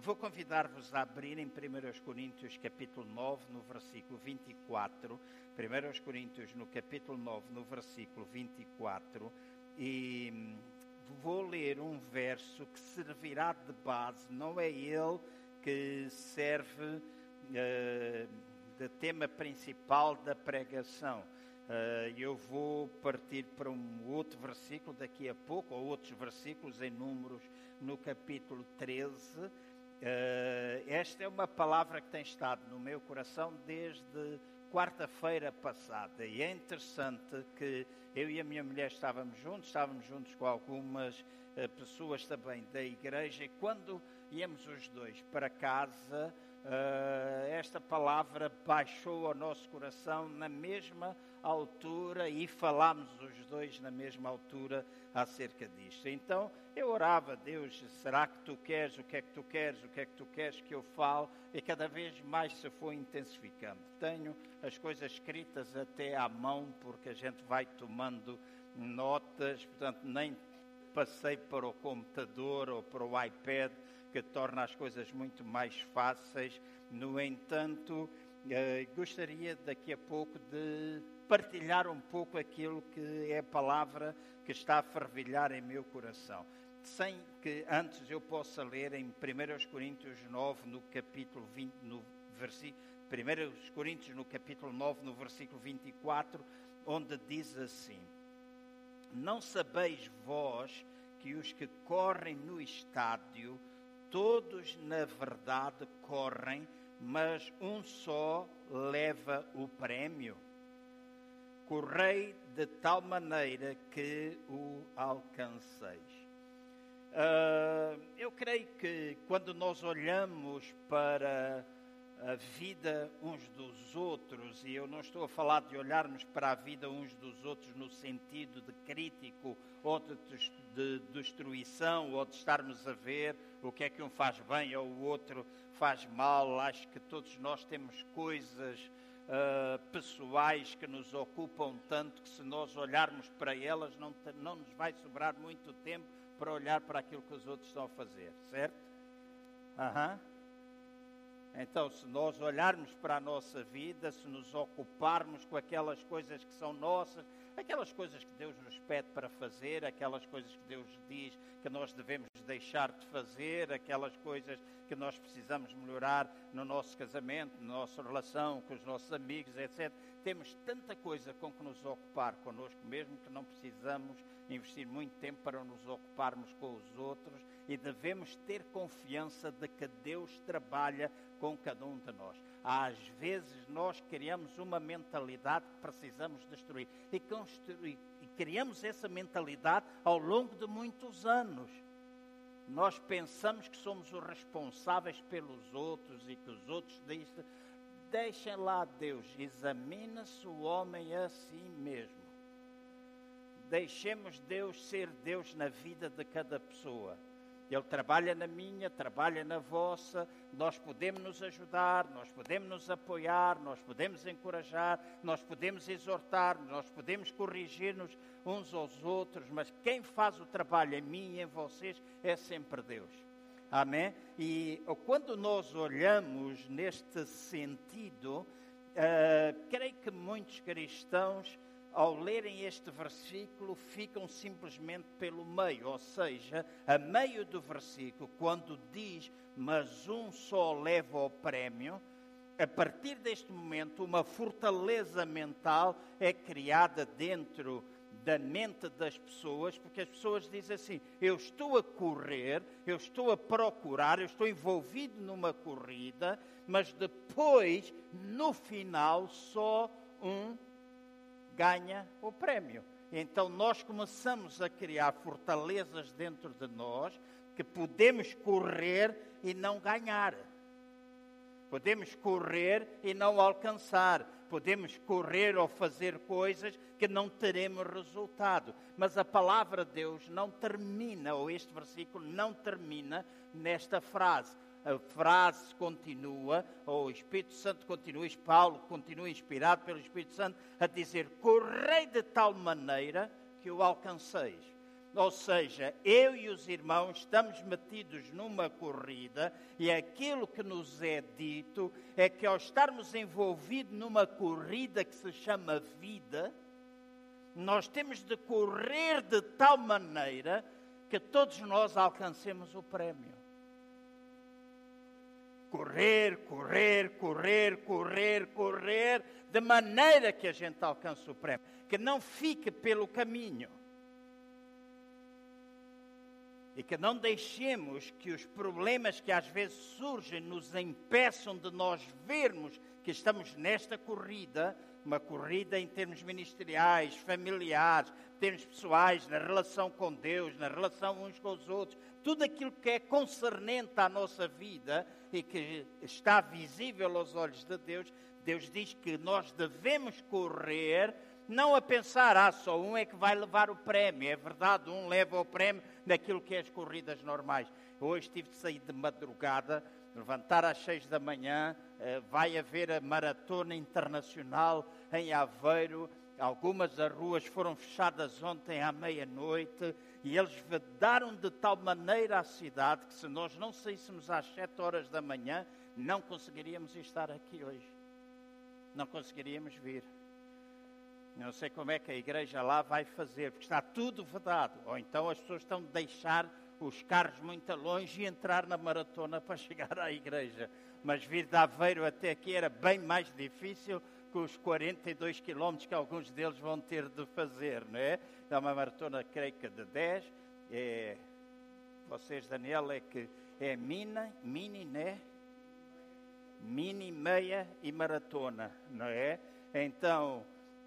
vou convidar-vos a abrir em 1 Coríntios capítulo 9, no versículo 24. 1 Coríntios no capítulo 9, no versículo 24. E hum, vou ler um verso que servirá de base, não é ele que serve uh, de tema principal da pregação. Uh, eu vou partir para um outro versículo daqui a pouco, ou outros versículos em Números, no capítulo 13. Eh, esta é uma palavra que tem estado no meu coração desde quarta-feira passada. E é interessante que eu e a minha mulher estávamos juntos, estávamos juntos com algumas uh, pessoas também da igreja, e quando íamos os dois para casa, uh, esta palavra baixou ao nosso coração na mesma altura e falámos os dois na mesma altura acerca disto. Então eu orava, Deus, será que tu queres, o que é que tu queres, o que é que tu queres que eu fale? E cada vez mais se foi intensificando. Tenho as coisas escritas até à mão, porque a gente vai tomando notas, portanto, nem passei para o computador ou para o iPad, que torna as coisas muito mais fáceis. No entanto, eh, gostaria daqui a pouco de partilhar um pouco aquilo que é a palavra que está a fervilhar em meu coração. Sem que antes eu possa ler em 1 Coríntios 9, no capítulo 20, no versículo 1 Coríntios no capítulo 9, no versículo 24, onde diz assim: Não sabeis vós que os que correm no estádio, todos na verdade correm, mas um só leva o prémio? Correi de tal maneira que o alcanceis. Uh, eu creio que quando nós olhamos para a vida uns dos outros, e eu não estou a falar de olharmos para a vida uns dos outros no sentido de crítico ou de, de destruição, ou de estarmos a ver o que é que um faz bem ou o outro faz mal. Acho que todos nós temos coisas uh, pessoais que nos ocupam tanto que se nós olharmos para elas não, não nos vai sobrar muito tempo para olhar para aquilo que os outros estão a fazer, certo? Uhum. Então, se nós olharmos para a nossa vida, se nos ocuparmos com aquelas coisas que são nossas, aquelas coisas que Deus nos pede para fazer, aquelas coisas que Deus diz que nós devemos deixar de fazer, aquelas coisas que nós precisamos melhorar no nosso casamento, na nossa relação com os nossos amigos, etc. Temos tanta coisa com que nos ocupar connosco mesmo que não precisamos investir muito tempo para nos ocuparmos com os outros e devemos ter confiança de que Deus trabalha com cada um de nós. Às vezes nós criamos uma mentalidade que precisamos destruir e, construir, e criamos essa mentalidade ao longo de muitos anos. Nós pensamos que somos os responsáveis pelos outros e que os outros dizem, deixem lá Deus, examina-se o homem a si mesmo. Deixemos Deus ser Deus na vida de cada pessoa. Ele trabalha na minha, trabalha na vossa, nós podemos nos ajudar, nós podemos nos apoiar, nós podemos encorajar, nós podemos exortar, nós podemos corrigir-nos uns aos outros, mas quem faz o trabalho em mim e em vocês é sempre Deus. Amém? E quando nós olhamos neste sentido, uh, creio que muitos cristãos ao lerem este versículo, ficam simplesmente pelo meio, ou seja, a meio do versículo, quando diz, mas um só leva o prémio, a partir deste momento, uma fortaleza mental é criada dentro da mente das pessoas, porque as pessoas dizem assim: eu estou a correr, eu estou a procurar, eu estou envolvido numa corrida, mas depois, no final, só um ganha o prémio. Então nós começamos a criar fortalezas dentro de nós que podemos correr e não ganhar. Podemos correr e não alcançar. Podemos correr ou fazer coisas que não teremos resultado. Mas a palavra de Deus não termina, ou este versículo não termina nesta frase a frase continua, ou o Espírito Santo continua, Paulo continua inspirado pelo Espírito Santo a dizer: Correi de tal maneira que o alcanceis. Ou seja, eu e os irmãos estamos metidos numa corrida e aquilo que nos é dito é que ao estarmos envolvidos numa corrida que se chama vida, nós temos de correr de tal maneira que todos nós alcancemos o prémio. Correr, correr, correr, correr, correr, de maneira que a gente alcance o prémio, que não fique pelo caminho. E que não deixemos que os problemas que às vezes surgem nos impeçam de nós vermos que estamos nesta corrida, uma corrida em termos ministeriais, familiares, termos pessoais, na relação com Deus, na relação uns com os outros, tudo aquilo que é concernente à nossa vida e que está visível aos olhos de Deus, Deus diz que nós devemos correr não a pensar, ah, só um é que vai levar o prémio. É verdade, um leva o prémio naquilo que é as corridas normais. Hoje tive de sair de madrugada, levantar às seis da manhã, eh, vai haver a maratona internacional em Aveiro. Algumas das ruas foram fechadas ontem à meia-noite e eles vedaram de tal maneira a cidade que se nós não saíssemos às sete horas da manhã, não conseguiríamos estar aqui hoje. Não conseguiríamos vir. Não sei como é que a igreja lá vai fazer, porque está tudo vedado. Ou então as pessoas estão de deixar os carros muito longe e entrar na maratona para chegar à igreja. Mas vir de Aveiro até aqui era bem mais difícil que os 42 quilómetros que alguns deles vão ter de fazer, não é? É uma maratona, creio que de 10. É, vocês, Daniel, é que é mini, mini, né? Mini, meia e maratona, não é? Então,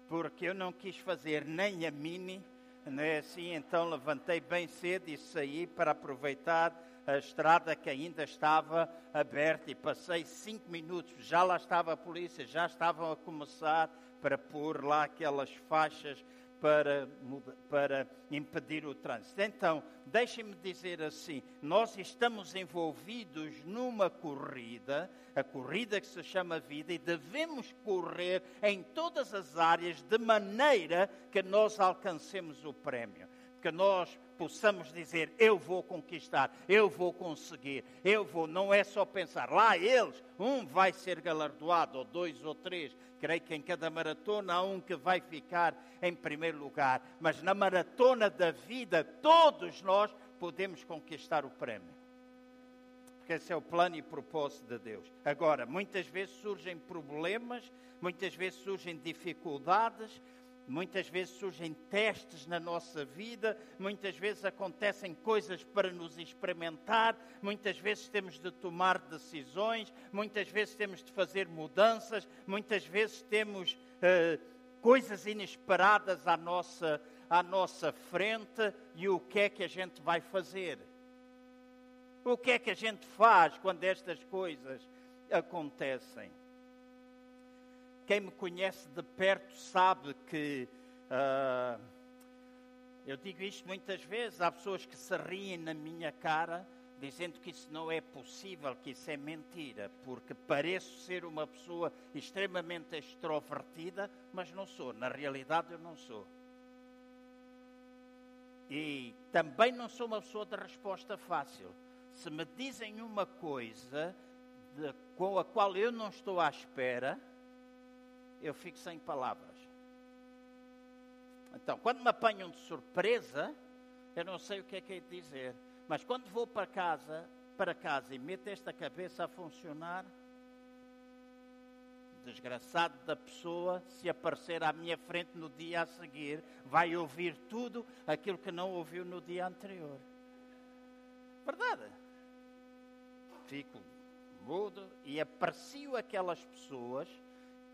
porque eu não quis fazer nem a mini, não é assim? Então levantei bem cedo e saí para aproveitar a estrada que ainda estava aberta e passei cinco minutos. Já lá estava a polícia, já estavam a começar para pôr lá aquelas faixas para, para impedir o trânsito. Então, deixem-me dizer assim: nós estamos envolvidos numa corrida, a corrida que se chama vida, e devemos correr em todas as áreas de maneira que nós alcancemos o prémio. Que nós possamos dizer: Eu vou conquistar, eu vou conseguir, eu vou. Não é só pensar, lá eles, um vai ser galardoado, ou dois ou três. Creio que em cada maratona há um que vai ficar em primeiro lugar. Mas na maratona da vida, todos nós podemos conquistar o prémio. Porque esse é o plano e propósito de Deus. Agora, muitas vezes surgem problemas, muitas vezes surgem dificuldades, Muitas vezes surgem testes na nossa vida, muitas vezes acontecem coisas para nos experimentar, muitas vezes temos de tomar decisões, muitas vezes temos de fazer mudanças, muitas vezes temos uh, coisas inesperadas à nossa, à nossa frente e o que é que a gente vai fazer? O que é que a gente faz quando estas coisas acontecem? Quem me conhece de perto sabe que uh, eu digo isto muitas vezes. Há pessoas que se riem na minha cara dizendo que isso não é possível, que isso é mentira, porque pareço ser uma pessoa extremamente extrovertida, mas não sou. Na realidade, eu não sou. E também não sou uma pessoa de resposta fácil. Se me dizem uma coisa de, com a qual eu não estou à espera, eu fico sem palavras. Então, quando me apanham de surpresa, eu não sei o que é que é dizer. Mas quando vou para casa, para casa e meto esta cabeça a funcionar, desgraçado da pessoa, se aparecer à minha frente no dia a seguir, vai ouvir tudo aquilo que não ouviu no dia anterior. Verdade? Fico mudo e aprecio aquelas pessoas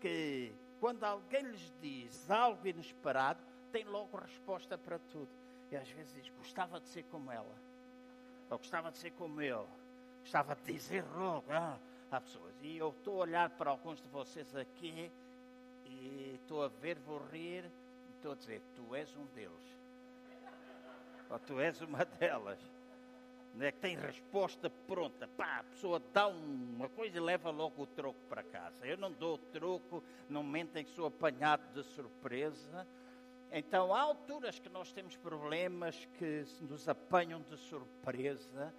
que quando alguém lhes diz algo inesperado, tem logo resposta para tudo. E às vezes diz: gostava de ser como ela, ou gostava de ser como ele, gostava de dizer logo. Ah, pessoas. E eu estou a olhar para alguns de vocês aqui e estou a ver, vou rir, e estou a dizer: tu és um deles, ou tu és uma delas né, que tem resposta pronta. Pá, a pessoa dá uma coisa e leva logo o troco para casa. Eu não dou troco no momento em que sou apanhado de surpresa. então, há alturas que nós temos problemas que nos apanham de surpresa,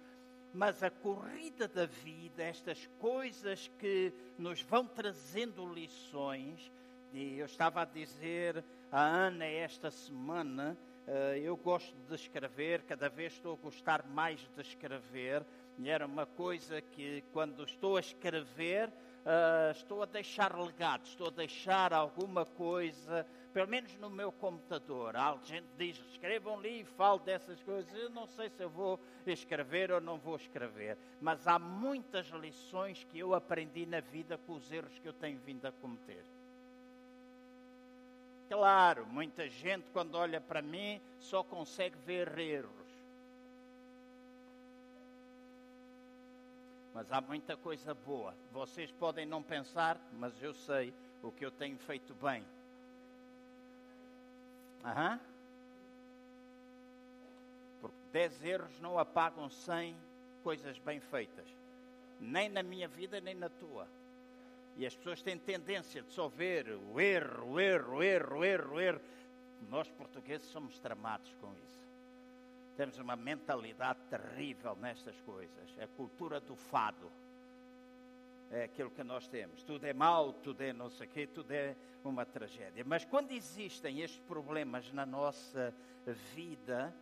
mas a corrida da vida, estas coisas que nos vão trazendo lições, e eu estava a dizer a Ana esta semana, eu gosto de escrever, cada vez estou a gostar mais de escrever, e era uma coisa que quando estou a escrever, uh, estou a deixar legado, estou a deixar alguma coisa pelo menos no meu computador, a gente diz, escreva um livro, fale dessas coisas. Eu não sei se eu vou escrever ou não vou escrever, mas há muitas lições que eu aprendi na vida com os erros que eu tenho vindo a cometer. Claro, muita gente quando olha para mim só consegue ver erros. Mas há muita coisa boa. Vocês podem não pensar, mas eu sei o que eu tenho feito bem. Aham. Porque dez erros não apagam cem coisas bem feitas. Nem na minha vida, nem na tua. E as pessoas têm tendência de só ver o erro, o erro, o erro, o erro, o erro. Nós portugueses somos tramados com isso. Temos uma mentalidade terrível nestas coisas. É a cultura do fado é aquilo que nós temos. Tudo é mau, tudo é não sei o quê, tudo é uma tragédia. Mas quando existem estes problemas na nossa vida,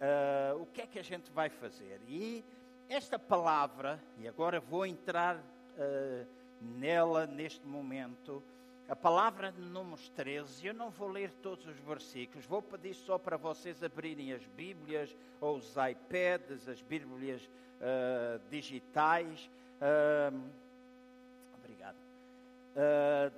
uh, o que é que a gente vai fazer? E esta palavra, e agora vou entrar uh, nela neste momento, a palavra de Números 13, eu não vou ler todos os versículos, vou pedir só para vocês abrirem as Bíblias ou os iPads, as Bíblias uh, digitais. Uh, uh,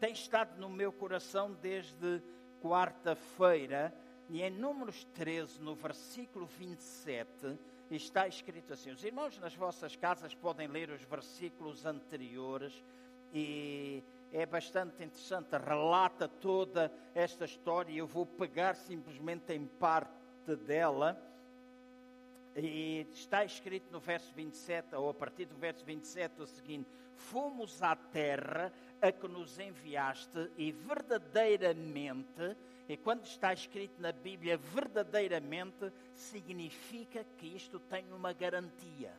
tem estado no meu coração desde quarta-feira, e em Números 13, no versículo 27, está escrito assim: os irmãos nas vossas casas podem ler os versículos anteriores e é bastante interessante, relata toda esta história. Eu vou pegar simplesmente em parte dela. E está escrito no verso 27, ou a partir do verso 27, o seguinte: fomos à terra a que nos enviaste e verdadeiramente, e quando está escrito na Bíblia verdadeiramente, significa que isto tem uma garantia.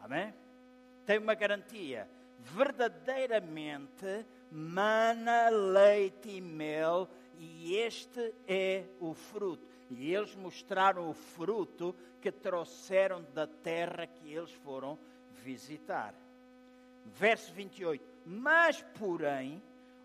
Amém? Tem uma garantia. Verdadeiramente mana leite e mel, e este é o fruto. E eles mostraram o fruto que trouxeram da terra que eles foram visitar. Verso 28. Mas, porém,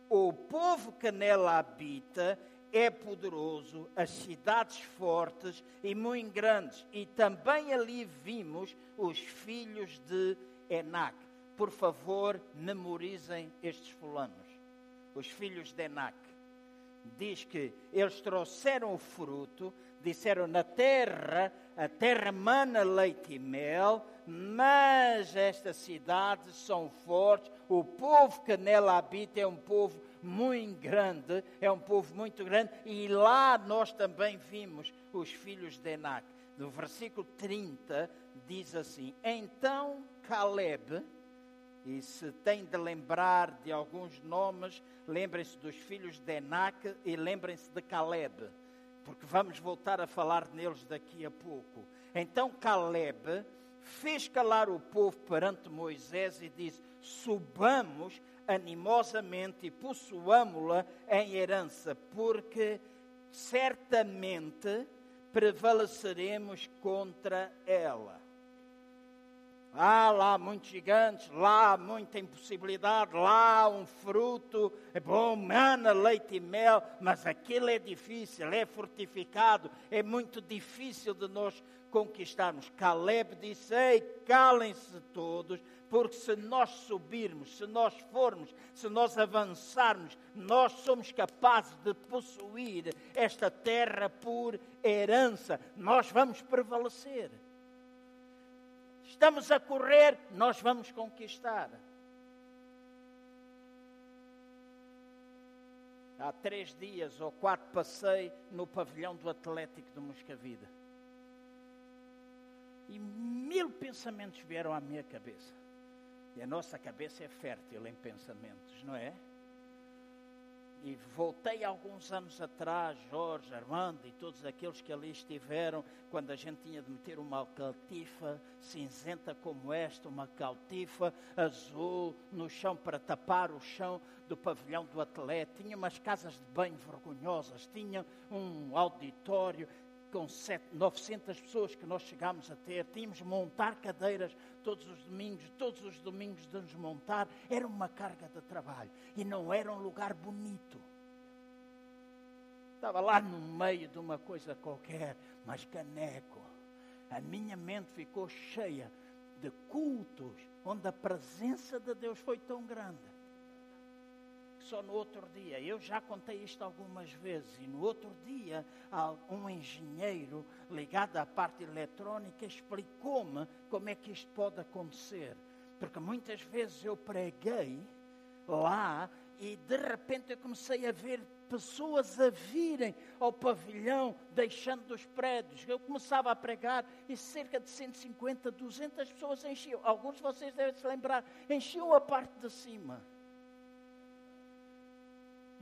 o povo que nela habita é poderoso, as cidades fortes e muito grandes. E também ali vimos os filhos de Enac. Por favor, memorizem estes fulanos. Os filhos de Enac. Diz que eles trouxeram o fruto, disseram na terra, a terra mana leite e mel, mas estas cidades são fortes, o povo que nela habita é um povo muito grande, é um povo muito grande, e lá nós também vimos os filhos de Enac. No versículo 30 diz assim: Então Caleb, e se tem de lembrar de alguns nomes, lembrem-se dos filhos de Enac e lembrem-se de Caleb, porque vamos voltar a falar neles daqui a pouco. Então Caleb fez calar o povo perante Moisés e disse: Subamos animosamente e possuamo-la em herança, porque certamente prevaleceremos contra ela. Há lá muitos gigantes, lá muita impossibilidade, lá um fruto, é bom, mana, leite e mel, mas aquilo é difícil, é fortificado, é muito difícil de nós conquistarmos. Caleb disse: Ei, calem-se todos, porque se nós subirmos, se nós formos, se nós avançarmos, nós somos capazes de possuir esta terra por herança, nós vamos prevalecer. Estamos a correr, nós vamos conquistar. Há três dias ou quatro passei no pavilhão do Atlético de Moscavida. E mil pensamentos vieram à minha cabeça. E a nossa cabeça é fértil em pensamentos, não é? e voltei alguns anos atrás, Jorge, Armando e todos aqueles que ali estiveram, quando a gente tinha de meter uma catifa cinzenta como esta, uma catifa azul no chão para tapar o chão do pavilhão do atleta, tinha umas casas de banho vergonhosas, tinha um auditório, com 900 pessoas que nós chegámos a ter, tínhamos de montar cadeiras todos os domingos, todos os domingos de nos montar, era uma carga de trabalho e não era um lugar bonito. Estava lá no meio de uma coisa qualquer, mas caneco. A minha mente ficou cheia de cultos onde a presença de Deus foi tão grande só no outro dia. Eu já contei isto algumas vezes. E no outro dia, um engenheiro ligado à parte eletrónica explicou-me como é que isto pode acontecer. Porque muitas vezes eu preguei lá e de repente eu comecei a ver pessoas a virem ao pavilhão, deixando os prédios. Eu começava a pregar e cerca de 150, 200 pessoas enchiam. Alguns de vocês devem se lembrar, enchiam a parte de cima.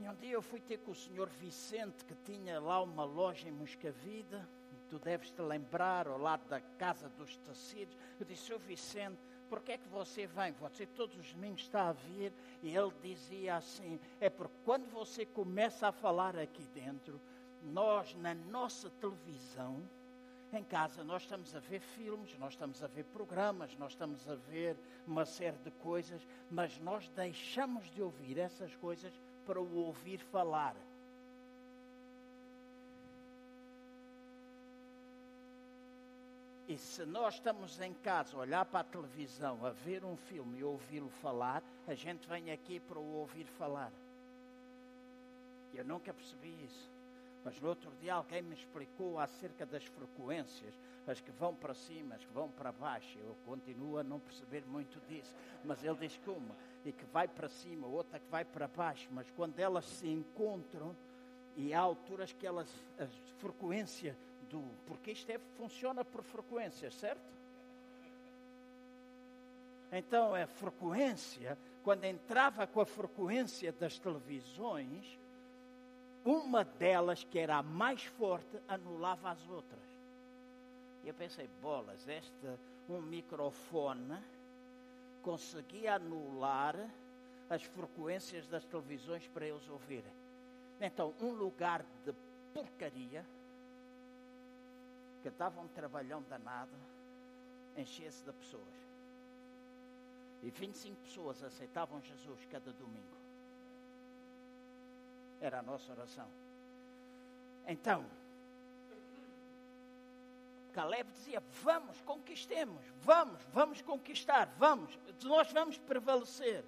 E um dia eu fui ter com o senhor Vicente, que tinha lá uma loja em Moscavida, tu deves te lembrar, ao lado da Casa dos Tecidos. Eu disse, senhor Vicente, por que é que você vem? Você todos os domingos está a vir. E ele dizia assim, é porque quando você começa a falar aqui dentro, nós na nossa televisão, em casa nós estamos a ver filmes, nós estamos a ver programas, nós estamos a ver uma série de coisas, mas nós deixamos de ouvir essas coisas para o ouvir falar. E se nós estamos em casa, olhar para a televisão, a ver um filme e ouvi-lo falar, a gente vem aqui para o ouvir falar. Eu nunca percebi isso. Mas no outro dia alguém me explicou acerca das frequências, as que vão para cima, as que vão para baixo. Eu continuo a não perceber muito disso. Mas ele diz uma e que vai para cima, outra que vai para baixo, mas quando elas se encontram, e há alturas que elas, a frequência do. Porque isto é, funciona por frequências, certo? Então a frequência, quando entrava com a frequência das televisões, uma delas, que era a mais forte, anulava as outras. E eu pensei, bolas, este um microfone conseguia anular as frequências das televisões para eles ouvirem. Então, um lugar de porcaria, que dava um trabalhão danado, enchia-se de pessoas. E 25 pessoas aceitavam Jesus cada domingo. Era a nossa oração. Então, Caleb dizia: Vamos, conquistemos, vamos, vamos conquistar, vamos, nós vamos prevalecer.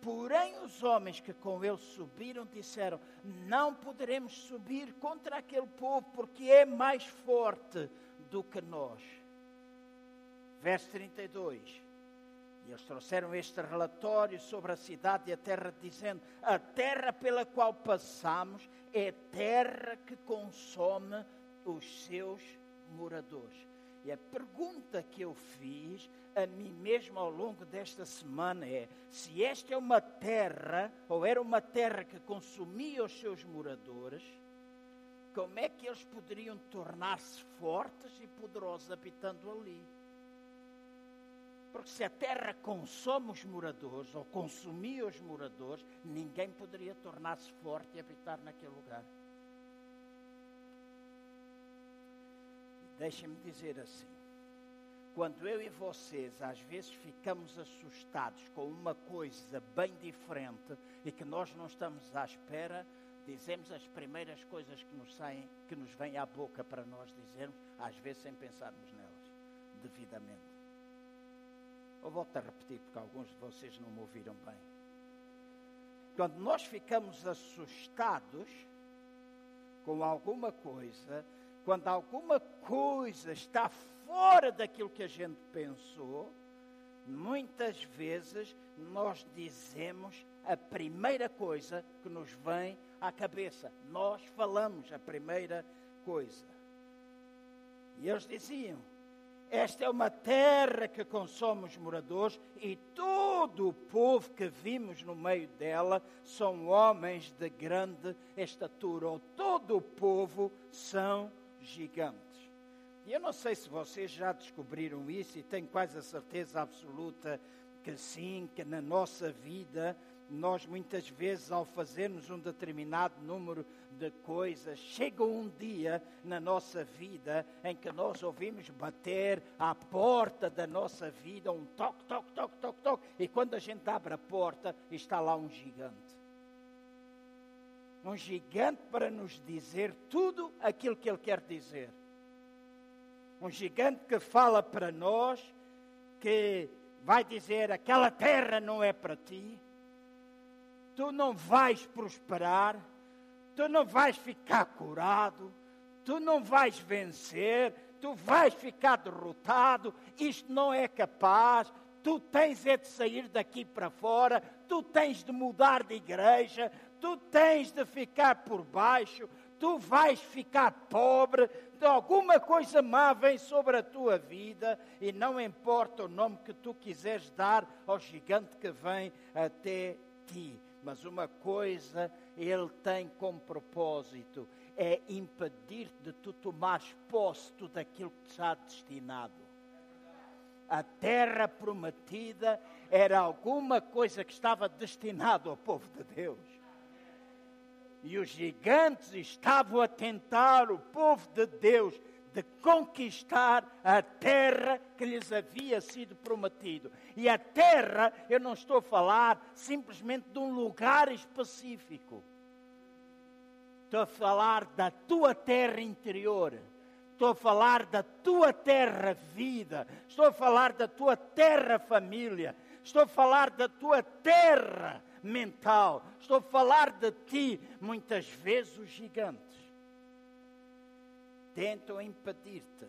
Porém, os homens que com ele subiram disseram: Não poderemos subir contra aquele povo, porque é mais forte do que nós. Verso 32. E eles trouxeram este relatório sobre a cidade e a terra, dizendo: A terra pela qual passamos é terra que consome os seus moradores. E a pergunta que eu fiz a mim mesmo ao longo desta semana é: se esta é uma terra, ou era uma terra que consumia os seus moradores, como é que eles poderiam tornar-se fortes e poderosos habitando ali? Porque se a terra consome os moradores, ou consumia os moradores, ninguém poderia tornar-se forte e habitar naquele lugar. Deixem-me dizer assim: quando eu e vocês às vezes ficamos assustados com uma coisa bem diferente e que nós não estamos à espera, dizemos as primeiras coisas que nos saem, que nos vêm à boca para nós dizermos, às vezes sem pensarmos nelas, devidamente. Eu volto a repetir porque alguns de vocês não me ouviram bem. Quando nós ficamos assustados com alguma coisa, quando alguma coisa está fora daquilo que a gente pensou, muitas vezes nós dizemos a primeira coisa que nos vem à cabeça. Nós falamos a primeira coisa. E eles diziam: Esta é uma terra que consome os moradores e todo o povo que vimos no meio dela são homens de grande estatura, ou todo o povo são gigantes. E eu não sei se vocês já descobriram isso, e tenho quase a certeza absoluta que sim, que na nossa vida nós muitas vezes, ao fazermos um determinado número de coisas, chega um dia na nossa vida em que nós ouvimos bater à porta da nossa vida um toque, toque, toque, toque, toque, e quando a gente abre a porta, está lá um gigante. Um gigante para nos dizer tudo aquilo que ele quer dizer. Um gigante que fala para nós que vai dizer: aquela terra não é para ti. Tu não vais prosperar, tu não vais ficar curado, tu não vais vencer, tu vais ficar derrotado, isto não é capaz, tu tens é de sair daqui para fora, tu tens de mudar de igreja, tu tens de ficar por baixo, tu vais ficar pobre, de alguma coisa má vem sobre a tua vida, e não importa o nome que tu quiseres dar ao gigante que vem até ti. Mas uma coisa ele tem como propósito: é impedir de tu tomares posse daquilo que te está destinado. A terra prometida era alguma coisa que estava destinado ao povo de Deus. E os gigantes estavam a tentar o povo de Deus de conquistar a terra que lhes havia sido prometido. E a terra, eu não estou a falar simplesmente de um lugar específico. Estou a falar da tua terra interior. Estou a falar da tua terra vida. Estou a falar da tua terra família. Estou a falar da tua terra mental. Estou a falar de ti, muitas vezes os gigantes tentam impedir-te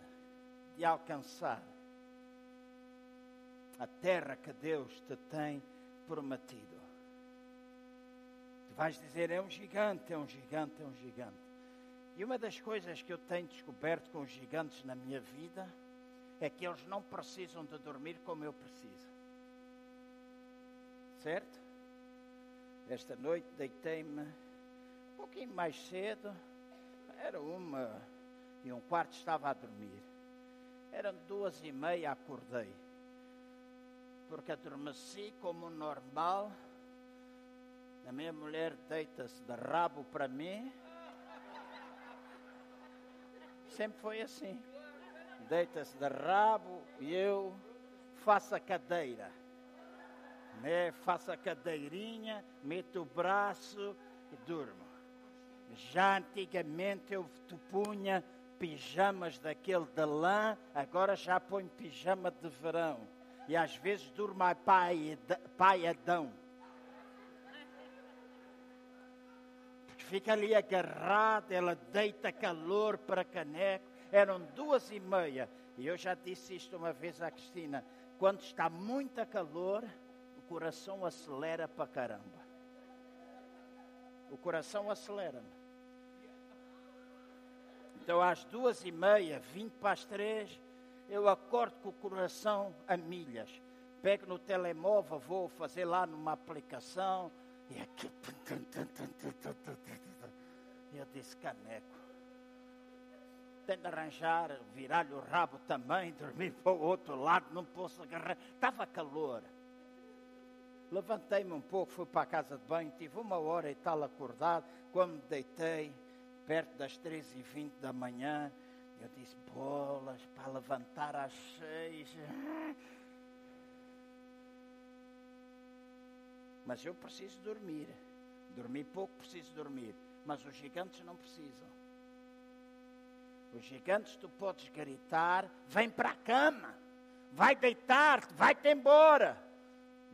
de alcançar a terra que Deus te tem prometido. Tu vais dizer: é um gigante, é um gigante, é um gigante. E uma das coisas que eu tenho descoberto com os gigantes na minha vida é que eles não precisam de dormir como eu preciso. Certo? Esta noite deitei-me um pouquinho mais cedo, era uma e um quarto estava a dormir. Eram duas e meia, acordei. Porque adormeci como normal. A minha mulher deita-se de rabo para mim. Sempre foi assim. Deita-se de rabo e eu faço a cadeira. Né? Faço a cadeirinha, meto o braço e durmo. Já antigamente eu punha pijamas daquele de lã, agora já põe pijama de verão. E às vezes durmo a pai, paiadão. Porque fica ali agarrado, ela deita calor para caneco. Eram duas e meia. E eu já disse isto uma vez à Cristina. Quando está muito calor, coração acelera para caramba. O coração acelera-me. Então, às duas e meia, vinte para as três, eu acordo com o coração a milhas. Pego no telemóvel, vou fazer lá numa aplicação, e aqui. Eu disse: caneco. Tem de arranjar, virar-lhe o rabo também, dormir para o outro lado, não posso agarrar. Estava calor. Levantei-me um pouco, fui para a casa de banho, tive uma hora e tal acordado. Quando me deitei, perto das três e vinte da manhã, eu disse, bolas, para levantar às seis. Mas eu preciso dormir. Dormir pouco, preciso dormir. Mas os gigantes não precisam. Os gigantes tu podes gritar, vem para a cama, vai deitar-te, vai-te embora.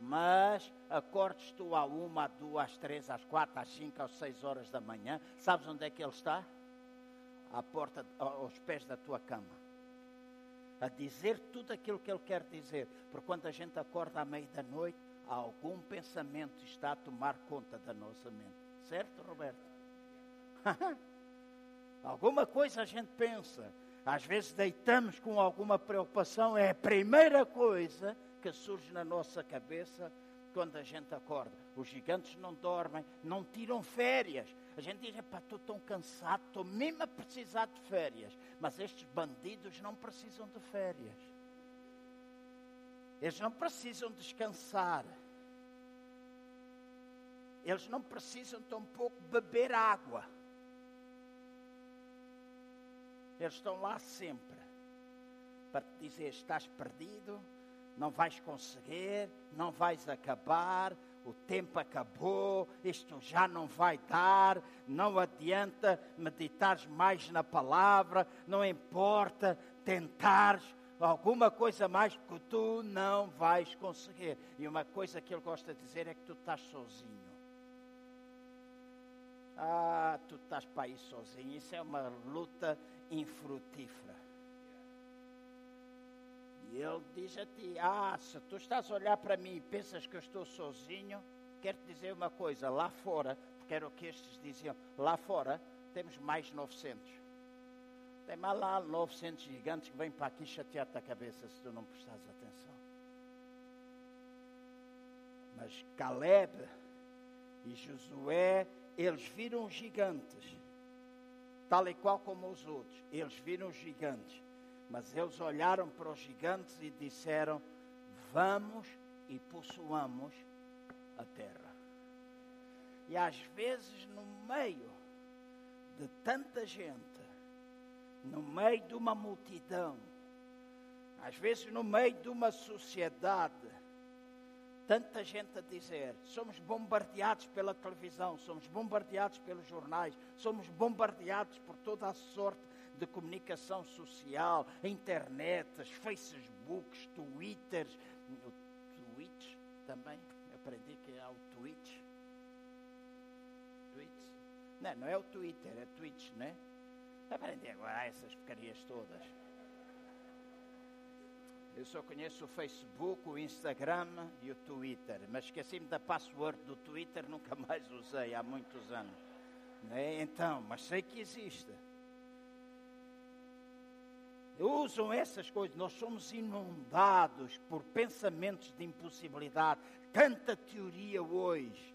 Mas acordes tu à uma, às duas, às três, às quatro, às cinco, às seis horas da manhã, sabes onde é que ele está? À porta, aos pés da tua cama. A dizer tudo aquilo que ele quer dizer. Porque quando a gente acorda à meia da noite, algum pensamento está a tomar conta da nossa mente. Certo, Roberto? alguma coisa a gente pensa. Às vezes deitamos com alguma preocupação, é a primeira coisa que surge na nossa cabeça quando a gente acorda. Os gigantes não dormem, não tiram férias. A gente diz, pá, estou tão cansado, estou mesmo a precisar de férias. Mas estes bandidos não precisam de férias. Eles não precisam descansar. Eles não precisam tampouco beber água. Eles estão lá sempre para te dizer: estás perdido, não vais conseguir, não vais acabar, o tempo acabou, isto já não vai dar, não adianta meditares mais na palavra, não importa tentares alguma coisa mais que tu não vais conseguir. E uma coisa que ele gosta de dizer é que tu estás sozinho. Ah, tu estás para aí sozinho. Isso é uma luta infrutífera. Ele diz a ti: Ah, se tu estás a olhar para mim e pensas que eu estou sozinho, quero te dizer uma coisa: lá fora, porque era o que estes diziam, lá fora temos mais 900. Tem mais lá 900 gigantes que vêm para aqui chatear-te a cabeça se tu não prestares atenção. Mas Caleb e Josué, eles viram gigantes, tal e qual como os outros. Eles viram gigantes. Mas eles olharam para os gigantes e disseram: Vamos e possuamos a terra. E às vezes, no meio de tanta gente, no meio de uma multidão, às vezes no meio de uma sociedade, tanta gente a dizer: somos bombardeados pela televisão, somos bombardeados pelos jornais, somos bombardeados por toda a sorte de comunicação social, internet, Facebooks, Twitters, Twitch também, aprendi que há o Twitch. Twitch? Não, não é o Twitter, é Twitch, né? Aprendi agora essas porcarias todas. Eu só conheço o Facebook, o Instagram e o Twitter, mas esqueci-me da password do Twitter, nunca mais usei há muitos anos. Né? Então, mas sei que existe usam essas coisas. Nós somos inundados por pensamentos de impossibilidade. Tanta teoria hoje,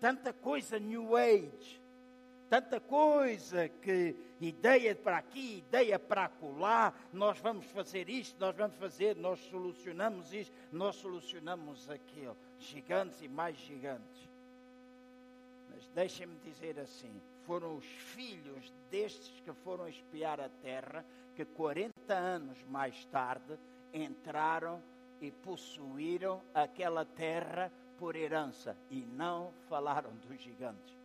tanta coisa New Age, tanta coisa que ideia para aqui, ideia para acolá. Nós vamos fazer isto, nós vamos fazer, nós solucionamos isto, nós solucionamos aquilo. Gigantes e mais gigantes. Mas deixem-me dizer assim: foram os filhos destes que foram espiar a terra que 40 anos mais tarde entraram e possuíram aquela terra por herança e não falaram dos gigantes.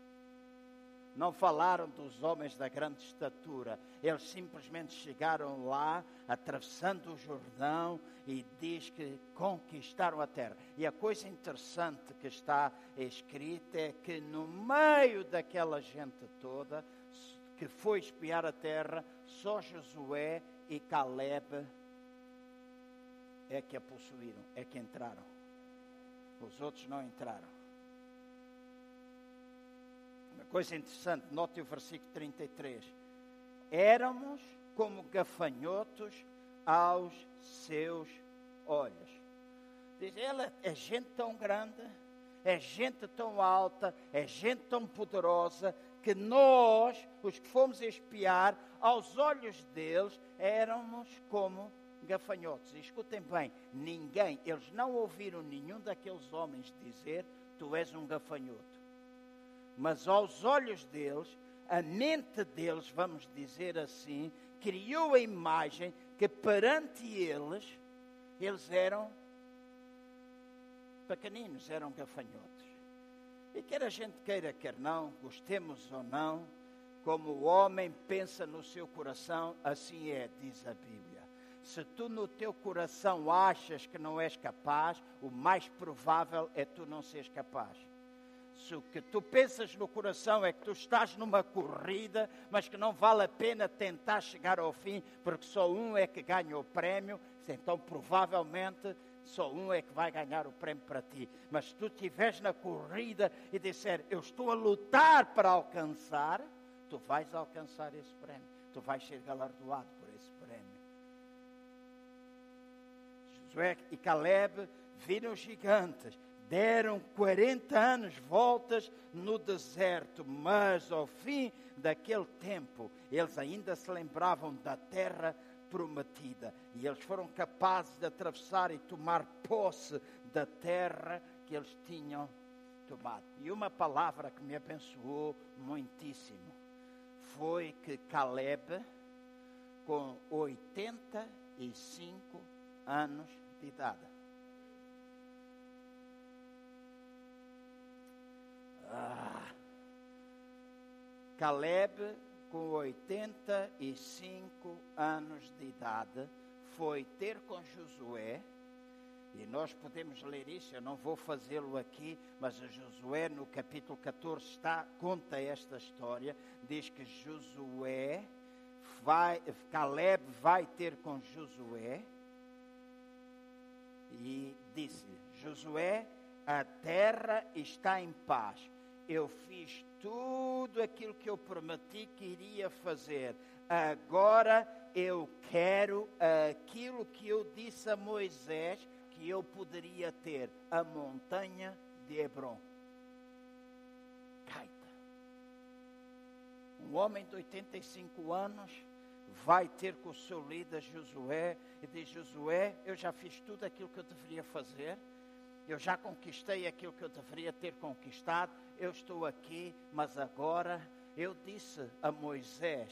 Não falaram dos homens da grande estatura. Eles simplesmente chegaram lá, atravessando o Jordão, e diz que conquistaram a terra. E a coisa interessante que está escrita é que no meio daquela gente toda, que foi espiar a terra, só Josué e Caleb é que a possuíram, é que entraram. Os outros não entraram. Coisa interessante, note o versículo 33. Éramos como gafanhotos aos seus olhos. Diz, ela é gente tão grande, é gente tão alta, é gente tão poderosa, que nós, os que fomos espiar, aos olhos deles, éramos como gafanhotos. E escutem bem, ninguém, eles não ouviram nenhum daqueles homens dizer: Tu és um gafanhoto. Mas aos olhos deles, a mente deles, vamos dizer assim, criou a imagem que perante eles, eles eram pequeninos, eram gafanhotos. E quer a gente queira, quer não, gostemos ou não, como o homem pensa no seu coração, assim é, diz a Bíblia. Se tu no teu coração achas que não és capaz, o mais provável é tu não seres capaz. Se o que tu pensas no coração é que tu estás numa corrida, mas que não vale a pena tentar chegar ao fim, porque só um é que ganha o prémio, então provavelmente só um é que vai ganhar o prémio para ti. Mas se tu estiveres na corrida e disser, eu estou a lutar para alcançar, tu vais alcançar esse prémio. Tu vais ser galardoado por esse prémio. Josué e Caleb viram gigantes, Deram 40 anos voltas no deserto, mas ao fim daquele tempo, eles ainda se lembravam da terra prometida e eles foram capazes de atravessar e tomar posse da terra que eles tinham tomado. E uma palavra que me abençoou muitíssimo foi que Caleb, com 85 anos de idade, ah, Caleb, com 85 anos de idade, foi ter com Josué e nós podemos ler isso, eu não vou fazê-lo aqui, mas Josué no capítulo 14 está, conta esta história, diz que Josué vai, Caleb vai ter com Josué e disse-lhe, Josué, a terra está em paz. Eu fiz tudo aquilo que eu prometi que iria fazer. Agora eu quero aquilo que eu disse a Moisés que eu poderia ter a montanha de Hebron. Caita. Um homem de 85 anos vai ter com o seu líder Josué e diz: Josué, eu já fiz tudo aquilo que eu deveria fazer, eu já conquistei aquilo que eu deveria ter conquistado, eu estou aqui, mas agora eu disse a Moisés,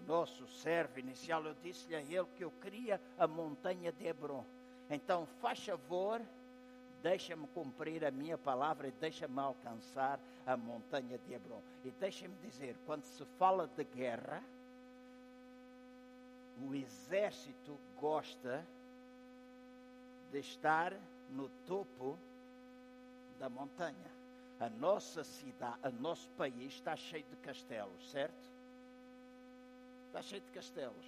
o nosso servo inicial, eu disse-lhe a ele que eu queria a montanha de Hebron. Então, faz favor, deixa-me cumprir a minha palavra e deixa-me alcançar a montanha de Hebron. E deixa-me dizer, quando se fala de guerra, o exército gosta de estar no topo da montanha. A nossa cidade, o nosso país está cheio de castelos, certo? Está cheio de castelos.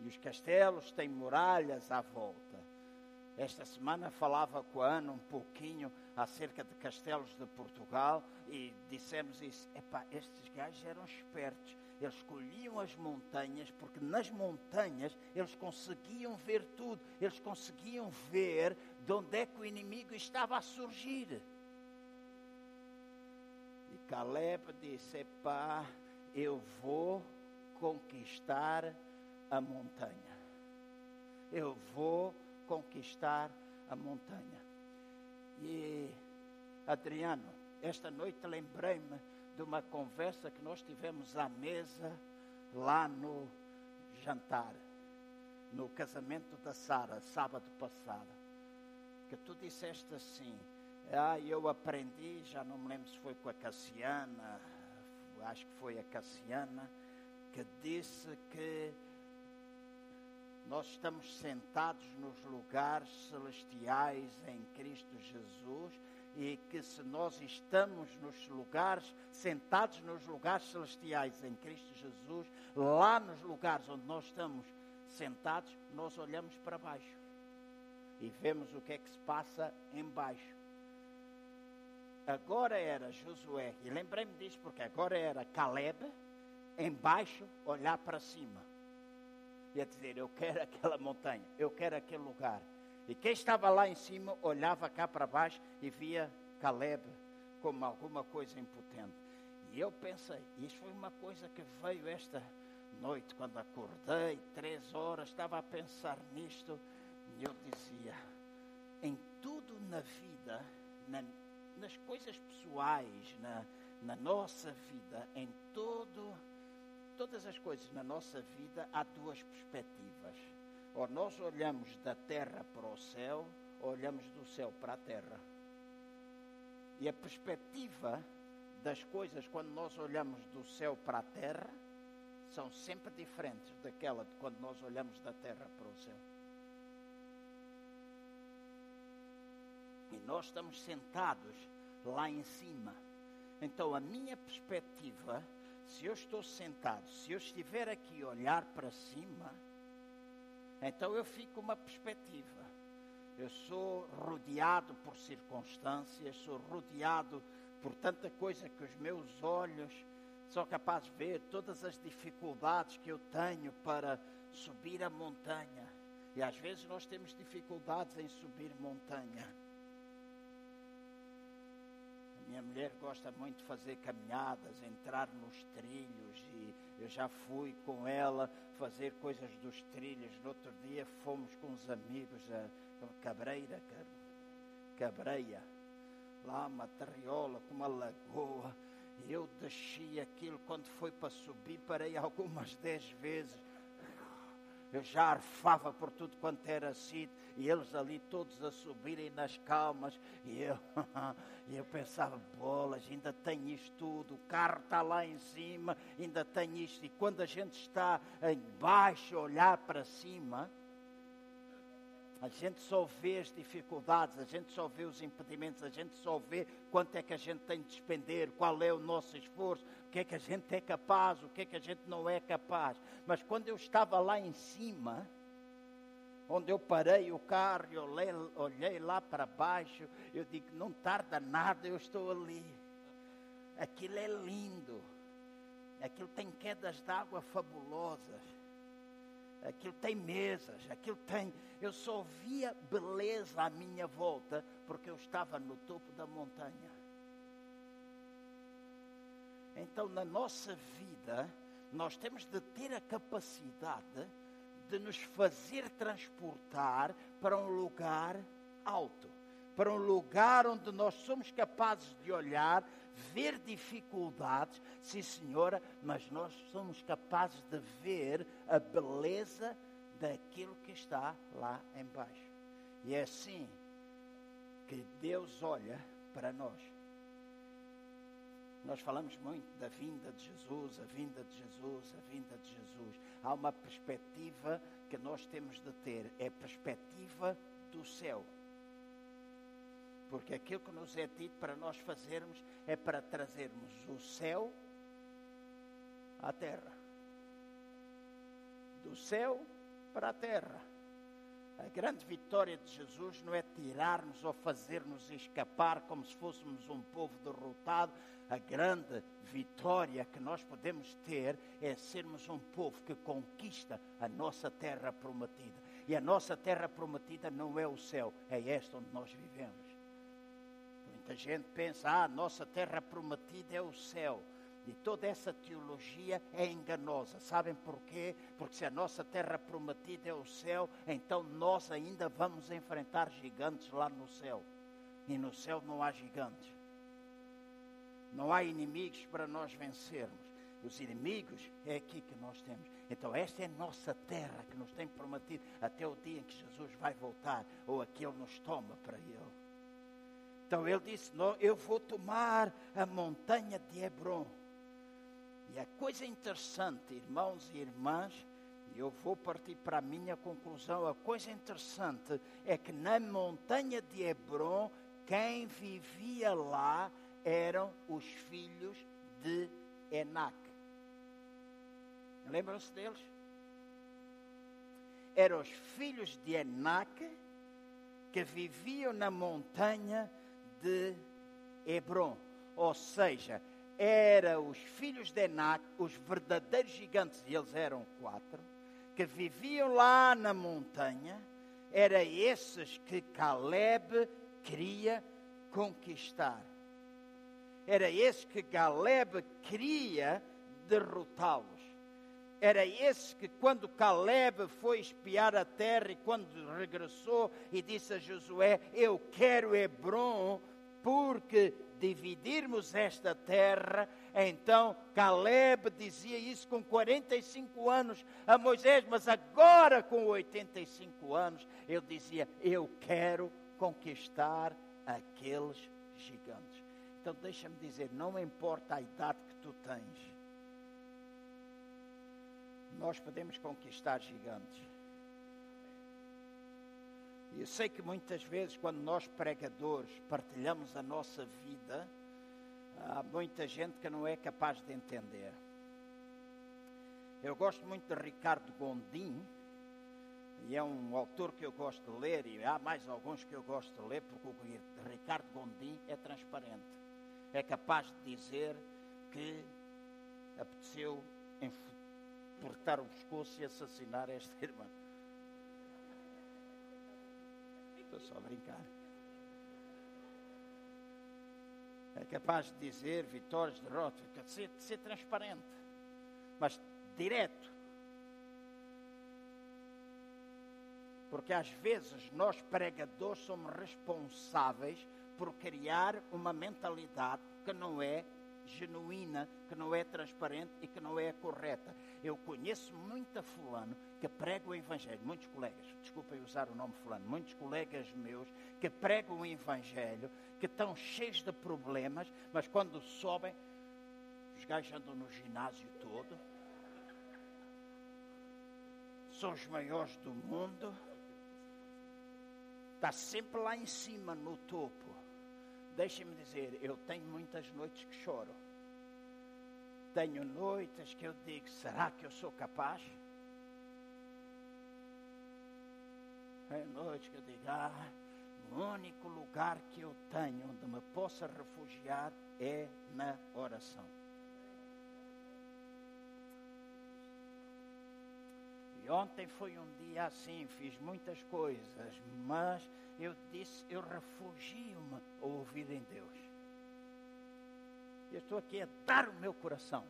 E os castelos têm muralhas à volta. Esta semana falava com a Ana um pouquinho acerca de castelos de Portugal e dissemos isso. Epá, estes gajos eram espertos. Eles escolhiam as montanhas porque nas montanhas eles conseguiam ver tudo. Eles conseguiam ver de onde é que o inimigo estava a surgir. Caleb disse: Epá, eu vou conquistar a montanha. Eu vou conquistar a montanha. E, Adriano, esta noite lembrei-me de uma conversa que nós tivemos à mesa lá no jantar, no casamento da Sara, sábado passado. Que tu disseste assim: Ah, eu aprendi, já não me lembro se foi com a Cassiana, acho que foi a Cassiana, que disse que nós estamos sentados nos lugares celestiais em Cristo Jesus e que se nós estamos nos lugares, sentados nos lugares celestiais em Cristo Jesus, lá nos lugares onde nós estamos sentados, nós olhamos para baixo e vemos o que é que se passa embaixo. Agora era Josué, e lembrei-me disso porque agora era Caleb, embaixo, olhar para cima e a dizer: Eu quero aquela montanha, eu quero aquele lugar. E quem estava lá em cima olhava cá para baixo e via Caleb como alguma coisa impotente. E eu pensei, isso foi uma coisa que veio esta noite, quando acordei, três horas, estava a pensar nisto, e eu dizia, em tudo na vida, na, nas coisas pessoais, na, na nossa vida, em todo todas as coisas na nossa vida há duas perspectivas. Ou nós olhamos da terra para o céu, ou olhamos do céu para a terra. E a perspectiva das coisas quando nós olhamos do céu para a terra são sempre diferentes daquela de quando nós olhamos da terra para o céu. E nós estamos sentados lá em cima. Então a minha perspectiva se eu estou sentado, se eu estiver aqui a olhar para cima, então eu fico uma perspectiva. Eu sou rodeado por circunstâncias, sou rodeado por tanta coisa que os meus olhos são capazes de ver, todas as dificuldades que eu tenho para subir a montanha. E às vezes nós temos dificuldades em subir montanha. Minha mulher gosta muito de fazer caminhadas, entrar nos trilhos e eu já fui com ela fazer coisas dos trilhos. No outro dia fomos com os amigos a Cabreira, Cabreia, lá uma terriola com uma lagoa. E eu desci aquilo quando foi para subir, parei algumas dez vezes eu já arfava por tudo quanto era sítio, e eles ali todos a subirem nas calmas, e eu, eu pensava, bolas, ainda tem isto tudo, o carro está lá em cima, ainda tem isto, e quando a gente está embaixo, olhar para cima, a gente só vê as dificuldades, a gente só vê os impedimentos, a gente só vê quanto é que a gente tem de despender, qual é o nosso esforço, o que é que a gente é capaz, o que é que a gente não é capaz. Mas quando eu estava lá em cima, onde eu parei o carro e olhei, olhei lá para baixo, eu digo, não tarda nada, eu estou ali. Aquilo é lindo. Aquilo tem quedas d'água fabulosas aquilo tem mesas, aquilo tem. Eu só via beleza à minha volta porque eu estava no topo da montanha. Então, na nossa vida, nós temos de ter a capacidade de nos fazer transportar para um lugar alto, para um lugar onde nós somos capazes de olhar ver dificuldades, sim senhora, mas nós somos capazes de ver a beleza daquilo que está lá embaixo. E é assim que Deus olha para nós. Nós falamos muito da vinda de Jesus, a vinda de Jesus, a vinda de Jesus. Há uma perspectiva que nós temos de ter, é a perspectiva do céu. Porque aquilo que nos é dito para nós fazermos é para trazermos o céu à terra. Do céu para a terra. A grande vitória de Jesus não é tirar-nos ou fazer-nos escapar como se fôssemos um povo derrotado. A grande vitória que nós podemos ter é sermos um povo que conquista a nossa terra prometida. E a nossa terra prometida não é o céu, é esta onde nós vivemos. Muita gente pensa, ah, nossa terra prometida é o céu. E toda essa teologia é enganosa. Sabem porquê? Porque se a nossa terra prometida é o céu, então nós ainda vamos enfrentar gigantes lá no céu. E no céu não há gigantes. Não há inimigos para nós vencermos. Os inimigos é aqui que nós temos. Então, esta é a nossa terra que nos tem prometido até o dia em que Jesus vai voltar ou aqui Ele nos toma para Ele. Então ele disse: Eu vou tomar a montanha de Hebron. E a coisa interessante, irmãos e irmãs, e eu vou partir para a minha conclusão. A coisa interessante é que na montanha de Hebron, quem vivia lá eram os filhos de Enac. Lembram-se deles? Eram os filhos de Enac que viviam na montanha de Hebron. Ou seja, eram os filhos de Enac, os verdadeiros gigantes, e eles eram quatro, que viviam lá na montanha, era esses que Caleb queria conquistar. Era esse que Caleb queria derrotá-los. Era esse que, quando Caleb foi espiar a terra e quando regressou e disse a Josué: Eu quero Hebron porque dividirmos esta terra, então Caleb dizia isso com 45 anos a Moisés, mas agora com 85 anos, ele dizia: Eu quero conquistar aqueles gigantes. Então deixa-me dizer, não importa a idade que tu tens, nós podemos conquistar gigantes. E eu sei que muitas vezes, quando nós pregadores partilhamos a nossa vida, há muita gente que não é capaz de entender. Eu gosto muito de Ricardo Gondim, e é um autor que eu gosto de ler, e há mais alguns que eu gosto de ler, porque o Ricardo Gondim é transparente. É capaz de dizer que apeteceu cortar o pescoço e assassinar esta irmã. Estou só a brincar. É capaz de dizer vitórias, derrotas, de ser, de ser transparente, mas direto. Porque às vezes nós pregadores somos responsáveis por criar uma mentalidade que não é genuína, que não é transparente e que não é correta. Eu conheço muita fulano que prega o Evangelho, muitos colegas, desculpem usar o nome fulano, muitos colegas meus que pregam o Evangelho, que estão cheios de problemas, mas quando sobem, os gajos andam no ginásio todo, são os maiores do mundo, está sempre lá em cima, no topo. Deixem-me dizer, eu tenho muitas noites que choro. Tenho noites que eu digo, será que eu sou capaz? Tem noites que eu digo, ah, o único lugar que eu tenho onde me possa refugiar é na oração. E ontem foi um dia assim, fiz muitas coisas, mas eu disse, eu refugio-me ouvir em Deus. Eu estou aqui a dar o meu coração.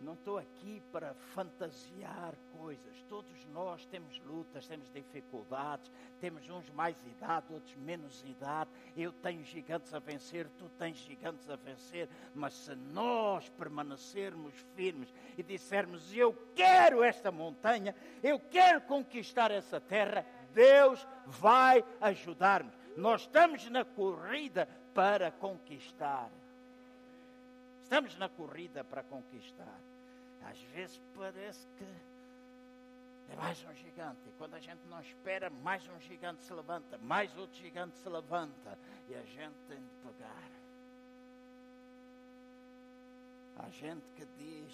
Não estou aqui para fantasiar coisas. Todos nós temos lutas, temos dificuldades, temos uns mais idade, outros menos idade. Eu tenho gigantes a vencer, tu tens gigantes a vencer. Mas se nós permanecermos firmes e dissermos: Eu quero esta montanha, eu quero conquistar essa terra, Deus vai ajudar-nos. Nós estamos na corrida para conquistar. Estamos na corrida para conquistar. Às vezes parece que é mais um gigante. E quando a gente não espera, mais um gigante se levanta, mais outro gigante se levanta. E a gente tem de pegar. Há gente que diz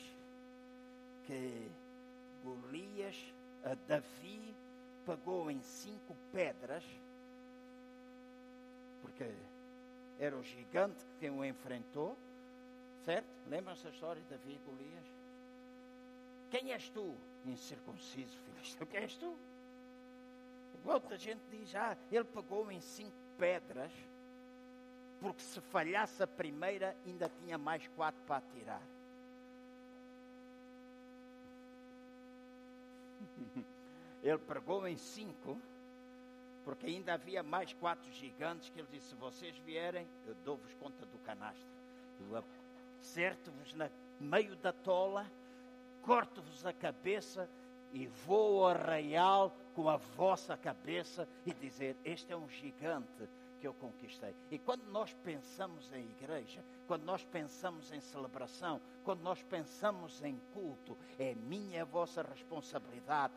que Golias, a Davi, pagou em cinco pedras, era o gigante que o enfrentou, certo? Lembram-se a história de Davi e Golias? Quem és tu? Incircunciso, filho. Quem és tu? Outra gente diz, ah, ele pagou em cinco pedras, porque se falhasse a primeira, ainda tinha mais quatro para tirar. ele pregou em cinco, porque ainda havia mais quatro gigantes que ele disse: se vocês vierem, eu dou-vos conta do canastro. Eu acerto-vos no meio da tola corto-vos a cabeça e vou ao arraial com a vossa cabeça e dizer: Este é um gigante que eu conquistei. E quando nós pensamos em igreja, quando nós pensamos em celebração, quando nós pensamos em culto, é minha e a vossa responsabilidade.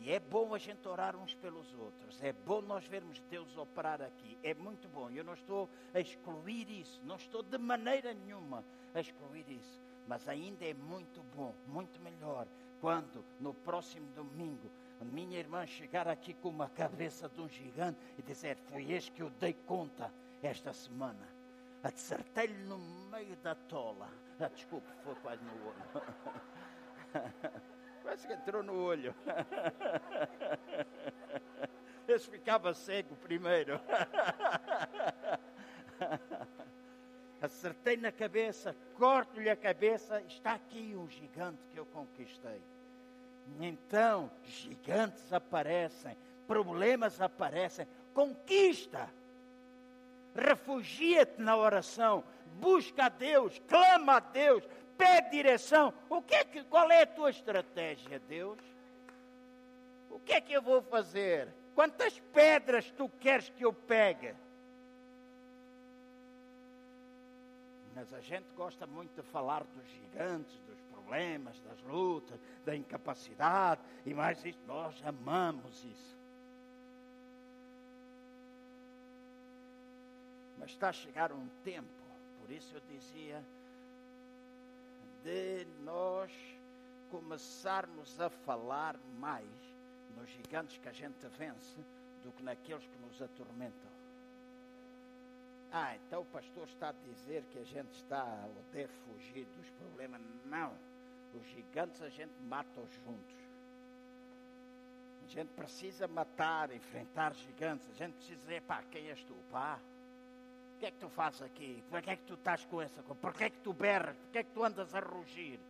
E é bom a gente orar uns pelos outros, é bom nós vermos Deus operar aqui, é muito bom. Eu não estou a excluir isso, não estou de maneira nenhuma a excluir isso. Mas ainda é muito bom, muito melhor, quando no próximo domingo a minha irmã chegar aqui com uma cabeça de um gigante e dizer: Foi este que eu dei conta esta semana. Acertei-lhe no meio da tola. Ah, desculpe, foi quase no olho. quase que entrou no olho. Esse ficava cego primeiro acertei na cabeça, corto-lhe a cabeça, está aqui um gigante que eu conquistei. Então, gigantes aparecem, problemas aparecem, conquista. Refugia-te na oração, busca a Deus, clama a Deus, pede direção. O que é que, qual é a tua estratégia, Deus? O que é que eu vou fazer? Quantas pedras tu queres que eu pegue? mas a gente gosta muito de falar dos gigantes, dos problemas, das lutas, da incapacidade e mais isso. Nós amamos isso. Mas está a chegar um tempo, por isso eu dizia, de nós começarmos a falar mais nos gigantes que a gente vence do que naqueles que nos atormentam. Ah, então o pastor está a dizer que a gente está ou deve fugir dos problemas. Não. Os gigantes a gente mata-os juntos. A gente precisa matar, enfrentar gigantes. A gente precisa dizer, pá, quem és tu? Pá. O que é que tu fazes aqui? Por que é que tu estás com essa coisa? Por que é que tu berras? Por que é que tu andas a rugir?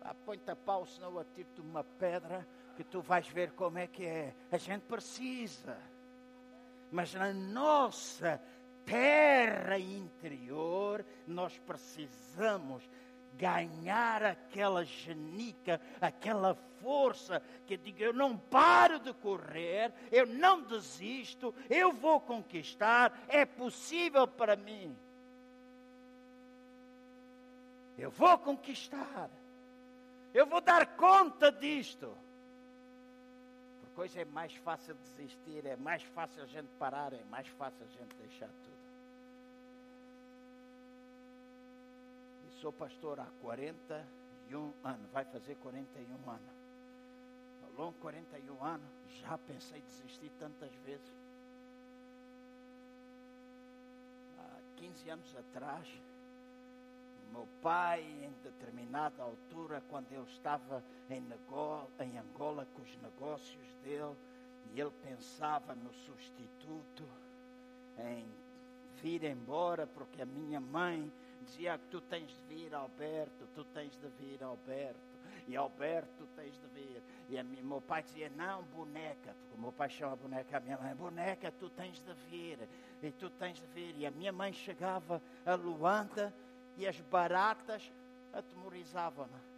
Ah, Põe-te a pau, senão atiro-te uma pedra que tu vais ver como é que é. A gente precisa. Mas na nossa terra interior, nós precisamos ganhar aquela genica, aquela força que diga: eu não paro de correr, eu não desisto, eu vou conquistar, é possível para mim. Eu vou conquistar, eu vou dar conta disto. Porque hoje é mais fácil desistir, é mais fácil a gente parar, é mais fácil a gente deixar tudo. Sou pastor há 41 anos, vai fazer 41 anos. Ao longo de 41 anos, já pensei em desistir tantas vezes. Há 15 anos atrás, meu pai, em determinada altura, quando ele estava em, Angola, em Angola com os negócios dele, e ele pensava no substituto, em vir embora, porque a minha mãe dizia que tu tens de vir, Alberto, tu tens de vir, Alberto. E Alberto, tu tens de vir. E a minha, meu pai dizia, não, boneca, porque o meu pai chama boneca a minha mãe, boneca, tu tens de vir. E tu tens de vir. E a minha mãe chegava a Luanda e as baratas atemorizavam-na.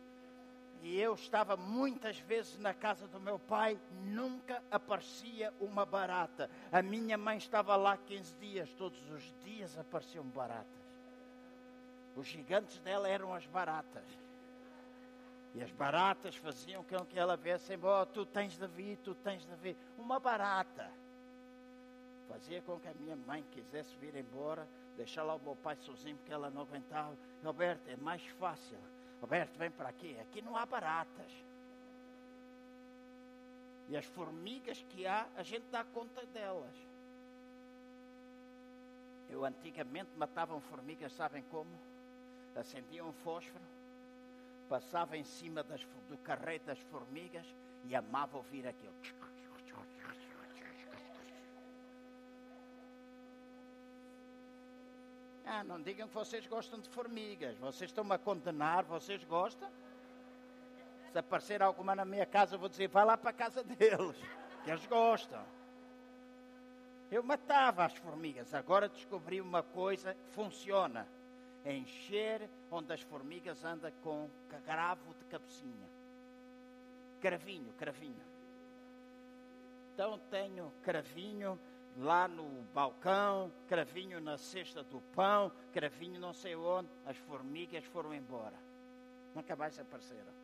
E eu estava muitas vezes na casa do meu pai, nunca aparecia uma barata. A minha mãe estava lá 15 dias, todos os dias apareciam baratas. Os gigantes dela eram as baratas. E as baratas faziam com que ela viesse embora. Tu tens de vir, tu tens de vir. Uma barata. Fazia com que a minha mãe quisesse vir embora, deixar lá o meu pai sozinho, porque ela não aguentava. Roberto, é mais fácil. Roberto, vem para aqui. Aqui não há baratas. E as formigas que há, a gente dá conta delas. Eu antigamente matavam formigas, sabem como? Acendia um fósforo, passava em cima das, do carreto das formigas e amava ouvir aquilo. Ah, não digam que vocês gostam de formigas. Vocês estão-me a condenar, vocês gostam? Se aparecer alguma na minha casa, eu vou dizer, vai lá para a casa deles, que eles gostam. Eu matava as formigas, agora descobri uma coisa que funciona encher onde as formigas andam com cravo de cabecinha. Cravinho, cravinho. Então tenho cravinho lá no balcão, cravinho na cesta do pão, cravinho não sei onde. As formigas foram embora. Nunca mais apareceram.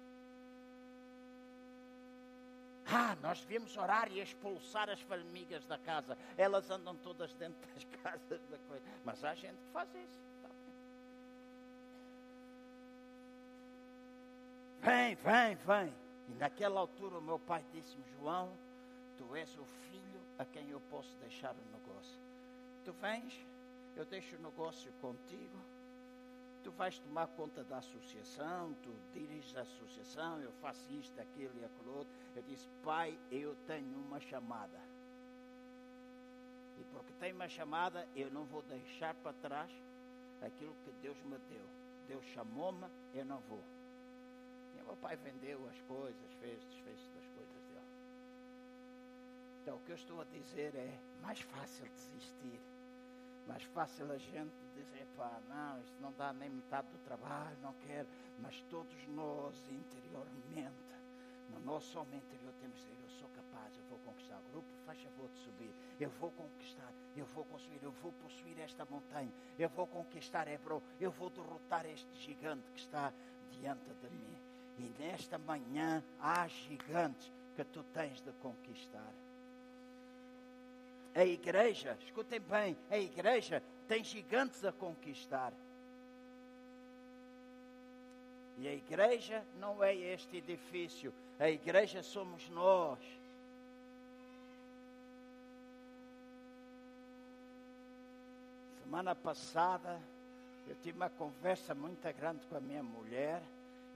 Ah, nós devíamos orar e expulsar as formigas da casa. Elas andam todas dentro das casas. Mas há gente que faz isso. Vem, vem, vem. E naquela altura o meu pai disse-me, João, tu és o filho a quem eu posso deixar o negócio. Tu vens, eu deixo o negócio contigo, tu vais tomar conta da associação, tu diriges a associação, eu faço isto, aquilo e aquilo outro. Eu disse, pai, eu tenho uma chamada. E porque tenho uma chamada, eu não vou deixar para trás aquilo que Deus me deu. Deus chamou-me, eu não vou. Meu pai vendeu as coisas, fez, desfez das coisas dele. Então o que eu estou a dizer é mais fácil desistir. Mais fácil a gente dizer, pá, não, isto não dá nem metade do trabalho, não quero. Mas todos nós interiormente, no nosso homem interior, temos de dizer, eu sou capaz, eu vou conquistar o grupo, faz favor de subir, eu vou conquistar, eu vou construir, eu vou possuir esta montanha, eu vou conquistar Hebron, eu vou derrotar este gigante que está diante de mim. E nesta manhã há gigantes que tu tens de conquistar. A igreja, escutem bem, a igreja tem gigantes a conquistar. E a igreja não é este edifício, a igreja somos nós. Semana passada eu tive uma conversa muito grande com a minha mulher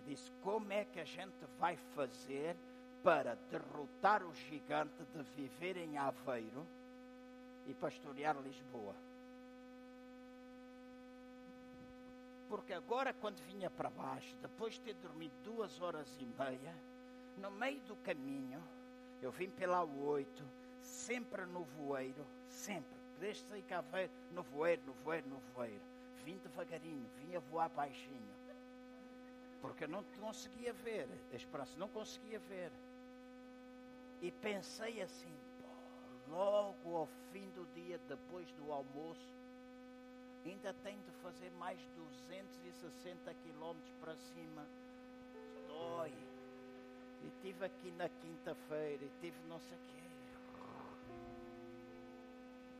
disse: Como é que a gente vai fazer para derrotar o gigante de viver em Aveiro e pastorear Lisboa? Porque agora, quando vinha para baixo, depois de ter dormido duas horas e meia, no meio do caminho, eu vim pela 8, sempre no voeiro, sempre, desde sair Caveiro, no voeiro, no voeiro, no voeiro. Vim devagarinho, vinha voar baixinho. Porque não conseguia ver, a esperança não conseguia ver. E pensei assim, logo ao fim do dia, depois do almoço, ainda tenho de fazer mais 260 quilómetros para cima. Dói. E tive aqui na quinta-feira, e tive não sei o quê.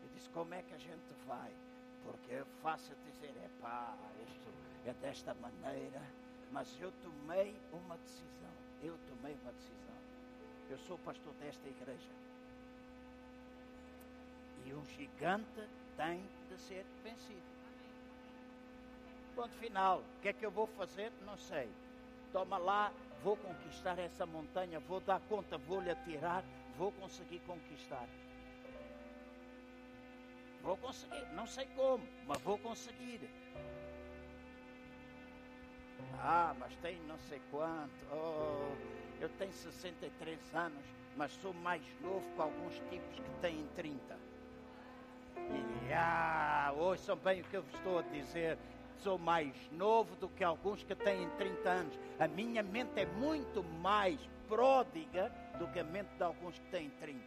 Eu disse, como é que a gente vai? Porque é fácil dizer, é pá, isto é desta maneira. Mas eu tomei uma decisão. Eu tomei uma decisão. Eu sou pastor desta igreja. E um gigante tem de ser vencido. Ponto final. O que é que eu vou fazer? Não sei. Toma lá, vou conquistar essa montanha, vou dar conta, vou lhe atirar, vou conseguir conquistar. Vou conseguir, não sei como, mas vou conseguir. Ah, mas tem não sei quanto. Oh, eu tenho 63 anos, mas sou mais novo que alguns tipos que têm 30. E ah, ouçam bem o que eu vos estou a dizer sou mais novo do que alguns que têm 30 anos. A minha mente é muito mais pródiga do que a mente de alguns que têm 30.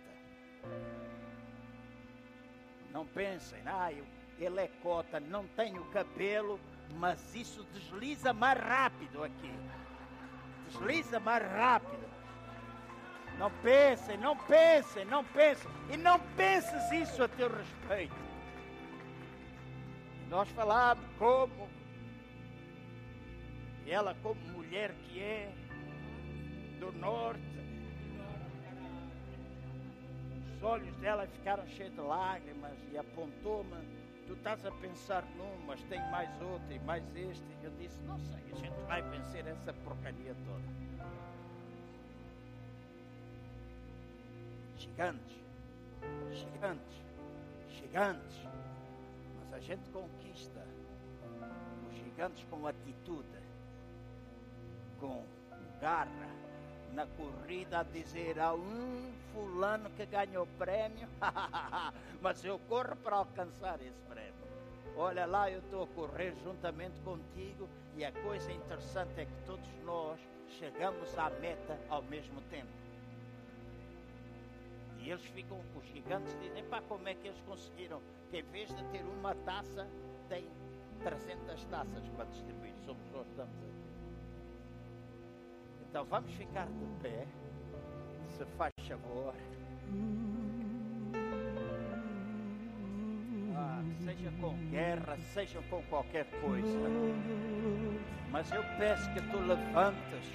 Não pensem, ah, ele é cota, não tem o cabelo, mas isso desliza mais rápido aqui. Desliza mais rápido. Não pensem, não pensem, não pensem. E não penses isso a teu respeito. Nós falamos como ela, como mulher que é do norte, os olhos dela ficaram cheios de lágrimas e apontou-me. Tu estás a pensar num, mas tem mais outro e mais este. Eu disse: Não sei, a gente vai vencer essa porcaria toda. Gigantes, gigantes, gigantes a gente conquista os gigantes com atitude, com garra, na corrida a dizer a um fulano que ganhou prêmio, mas eu corro para alcançar esse prêmio. Olha lá, eu estou a correr juntamente contigo e a coisa interessante é que todos nós chegamos à meta ao mesmo tempo. E eles ficam, os gigantes dizem, pá, como é que eles conseguiram? Que em vez de ter uma taça, tem 300 taças para distribuir. Somos nós estamos aí. Então vamos ficar de pé, se faz favor. Ah, seja com guerra, seja com qualquer coisa. Mas eu peço que tu levantes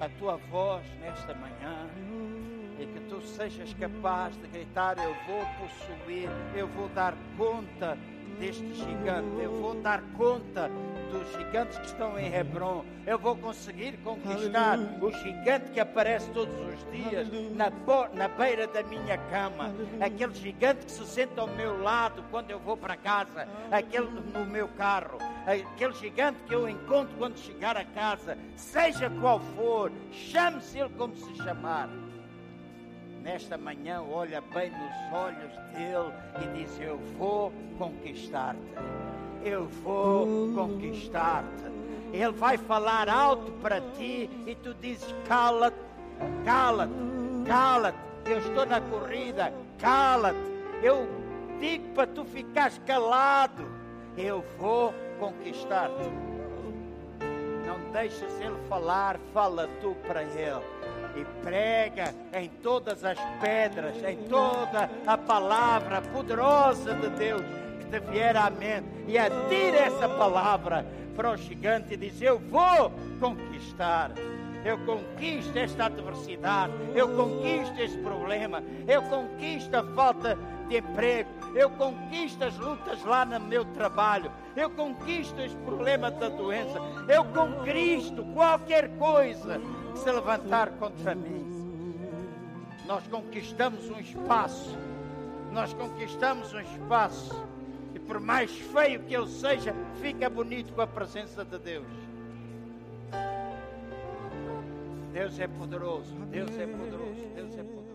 a tua voz nesta manhã e que tu sejas capaz de gritar: Eu vou possuir, eu vou dar conta deste gigante, eu vou dar conta dos gigantes que estão em Hebron, eu vou conseguir conquistar o gigante que aparece todos os dias na, na beira da minha cama, aquele gigante que se senta ao meu lado quando eu vou para casa, aquele no meu carro, aquele gigante que eu encontro quando chegar a casa, seja qual for, chame-se ele como se chamar nesta manhã olha bem nos olhos dele e diz: Eu vou conquistar-te. Eu vou conquistar-te. Ele vai falar alto para ti e tu dizes: Cala-te, cala-te, cala-te. Eu estou na corrida, cala-te. Eu digo para tu ficares calado. Eu vou conquistar-te. Não deixes ele falar, fala tu para ele e prega em todas as pedras, em toda a palavra poderosa de Deus que te vier à mente. E atire essa palavra para o gigante e diz: Eu vou conquistar. Eu conquisto esta adversidade, eu conquisto este problema, eu conquisto a falta de emprego, eu conquisto as lutas lá no meu trabalho, eu conquisto este problema da doença, eu conquisto qualquer coisa se levantar contra mim. Nós conquistamos um espaço, nós conquistamos um espaço. E por mais feio que ele seja, fica bonito com a presença de Deus. Deus é poderoso, Deus é poderoso, Deus é poderoso.